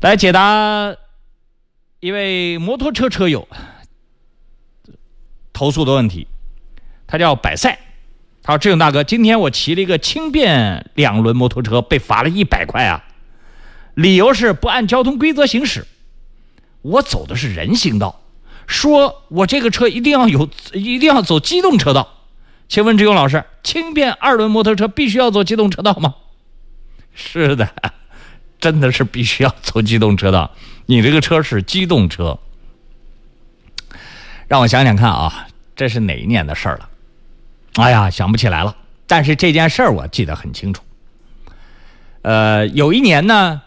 来解答一位摩托车车友投诉的问题，他叫百赛，他说：“志勇大哥，今天我骑了一个轻便两轮摩托车，被罚了一百块啊，理由是不按交通规则行驶。我走的是人行道，说我这个车一定要有，一定要走机动车道。请问志勇老师，轻便二轮摩托车必须要走机动车道吗？”是的。真的是必须要走机动车道，你这个车是机动车，让我想想看啊，这是哪一年的事儿了？哎呀，想不起来了。但是这件事儿我记得很清楚。呃，有一年呢，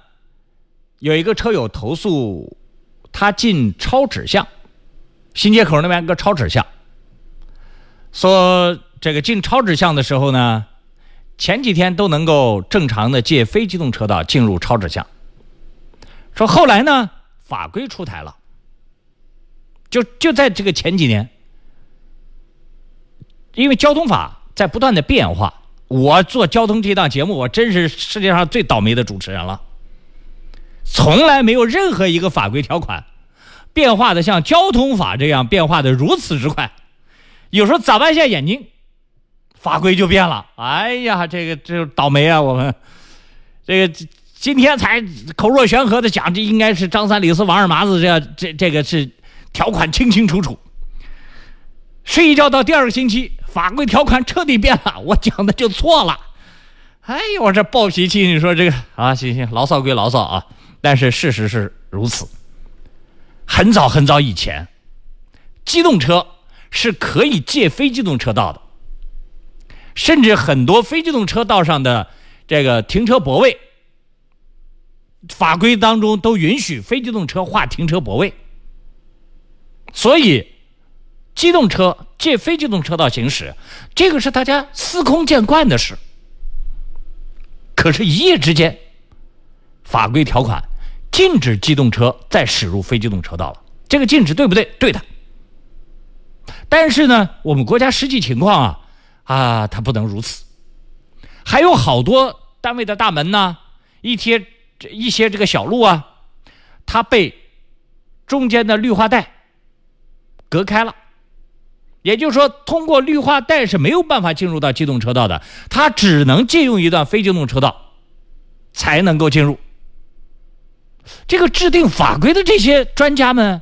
有一个车友投诉，他进超指向，新街口那边个超指向，说这个进超指向的时候呢。前几天都能够正常的借非机动车道进入超指向，说后来呢法规出台了，就就在这个前几年，因为交通法在不断的变化，我做交通这档节目，我真是世界上最倒霉的主持人了，从来没有任何一个法规条款变化的像交通法这样变化的如此之快，有时候眨巴一下眼睛。法规就变了，哎呀，这个这倒霉啊！我们这个今天才口若悬河的讲，这应该是张三李四王二麻子，这样这这个是条款清清楚楚。睡一觉到第二个星期，法规条款彻底变了，我讲的就错了。哎呦，我这暴脾气，你说这个啊？行行，牢骚归牢骚啊，但是事实是如此。很早很早以前，机动车是可以借非机动车道的。甚至很多非机动车道上的这个停车泊位，法规当中都允许非机动车划停车泊位，所以机动车借非机动车道行驶，这个是大家司空见惯的事。可是，一夜之间，法规条款禁止机动车再驶入非机动车道了。这个禁止对不对？对的。但是呢，我们国家实际情况啊。啊，他不能如此，还有好多单位的大门呢，一贴一些这个小路啊，它被中间的绿化带隔开了，也就是说，通过绿化带是没有办法进入到机动车道的，它只能借用一段非机动车道才能够进入。这个制定法规的这些专家们，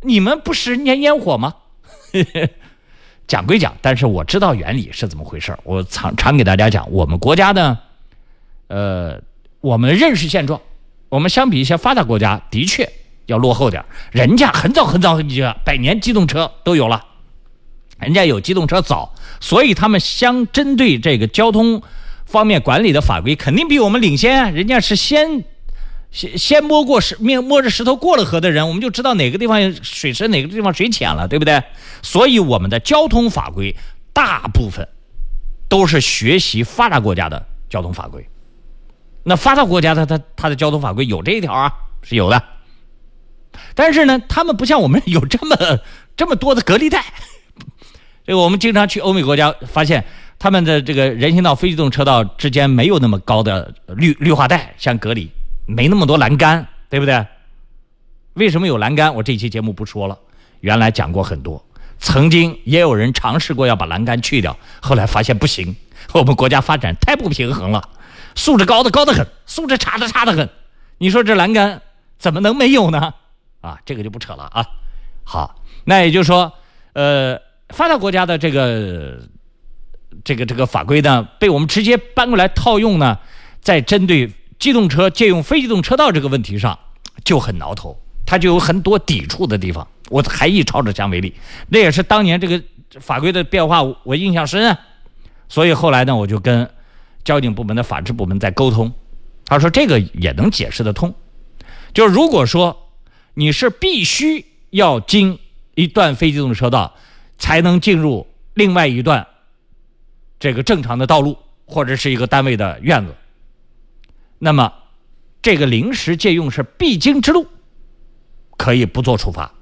你们不食人间烟火吗？讲归讲，但是我知道原理是怎么回事我常常给大家讲，我们国家呢，呃，我们认识现状，我们相比一些发达国家的确要落后点人家很早很早就百年机动车都有了，人家有机动车早，所以他们相针对这个交通方面管理的法规肯定比我们领先啊。人家是先。先先摸过石面摸着石头过了河的人，我们就知道哪个地方水深，哪个地方水浅了，对不对？所以我们的交通法规大部分都是学习发达国家的交通法规。那发达国家的它它的交通法规有这一条啊，是有的。但是呢，他们不像我们有这么这么多的隔离带。这个我们经常去欧美国家，发现他们的这个人行道、非机动车道之间没有那么高的绿绿化带相隔离。没那么多栏杆，对不对？为什么有栏杆？我这期节目不说了。原来讲过很多，曾经也有人尝试过要把栏杆去掉，后来发现不行。我们国家发展太不平衡了，素质高的高的很，素质差的差的很。你说这栏杆怎么能没有呢？啊，这个就不扯了啊。好，那也就是说，呃，发达国家的这个这个这个法规呢，被我们直接搬过来套用呢，在针对。机动车借用非机动车道这个问题上就很挠头，它就有很多抵触的地方。我还以超指向为例，那也是当年这个法规的变化，我印象深啊。所以后来呢，我就跟交警部门的法制部门在沟通，他说这个也能解释得通。就如果说你是必须要经一段非机动车道才能进入另外一段这个正常的道路，或者是一个单位的院子。那么，这个临时借用是必经之路，可以不做处罚。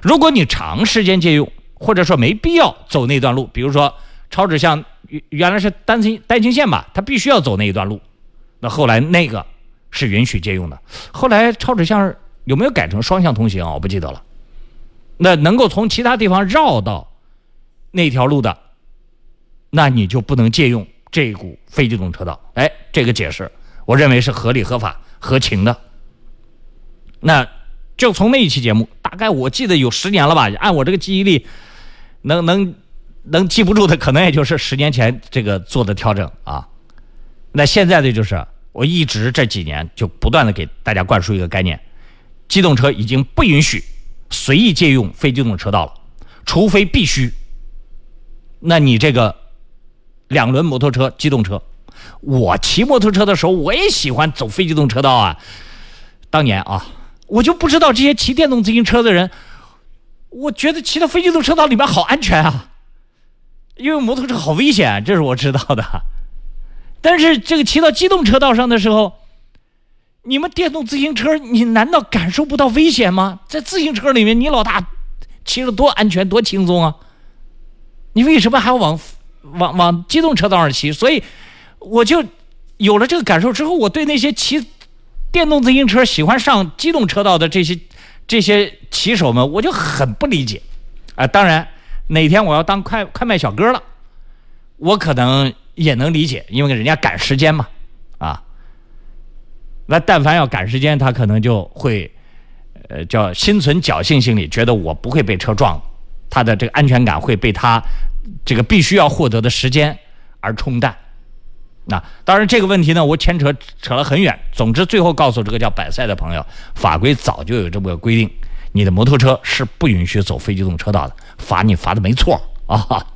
如果你长时间借用，或者说没必要走那段路，比如说超指向原来是单行单行线吧，它必须要走那一段路，那后来那个是允许借用的。后来超指向有没有改成双向通行啊？我不记得了。那能够从其他地方绕到那条路的，那你就不能借用这一股非机动车道。哎，这个解释我认为是合理、合法、合情的。那就从那一期节目，大概我记得有十年了吧？按我这个记忆力，能能能记不住的，可能也就是十年前这个做的调整啊。那现在的就是我一直这几年就不断的给大家灌输一个概念：机动车已经不允许。随意借用非机动车道了，除非必须。那你这个两轮摩托车、机动车，我骑摩托车的时候，我也喜欢走非机动车道啊。当年啊，我就不知道这些骑电动自行车的人，我觉得骑到非机动车道里面好安全啊，因为摩托车好危险，这是我知道的。但是这个骑到机动车道上的时候，你们电动自行车，你难道感受不到危险吗？在自行车里面，你老大骑着多安全多轻松啊！你为什么还要往往往机动车道上骑？所以我就有了这个感受之后，我对那些骑电动自行车喜欢上机动车道的这些这些骑手们，我就很不理解啊！当然，哪天我要当快快卖小哥了，我可能也能理解，因为人家赶时间嘛，啊。那但凡要赶时间，他可能就会，呃，叫心存侥幸心理，觉得我不会被车撞，他的这个安全感会被他这个必须要获得的时间而冲淡。那当然这个问题呢，我牵扯扯了很远。总之，最后告诉这个叫百赛的朋友，法规早就有这么个规定，你的摩托车是不允许走非机动车道的，罚你罚的没错啊。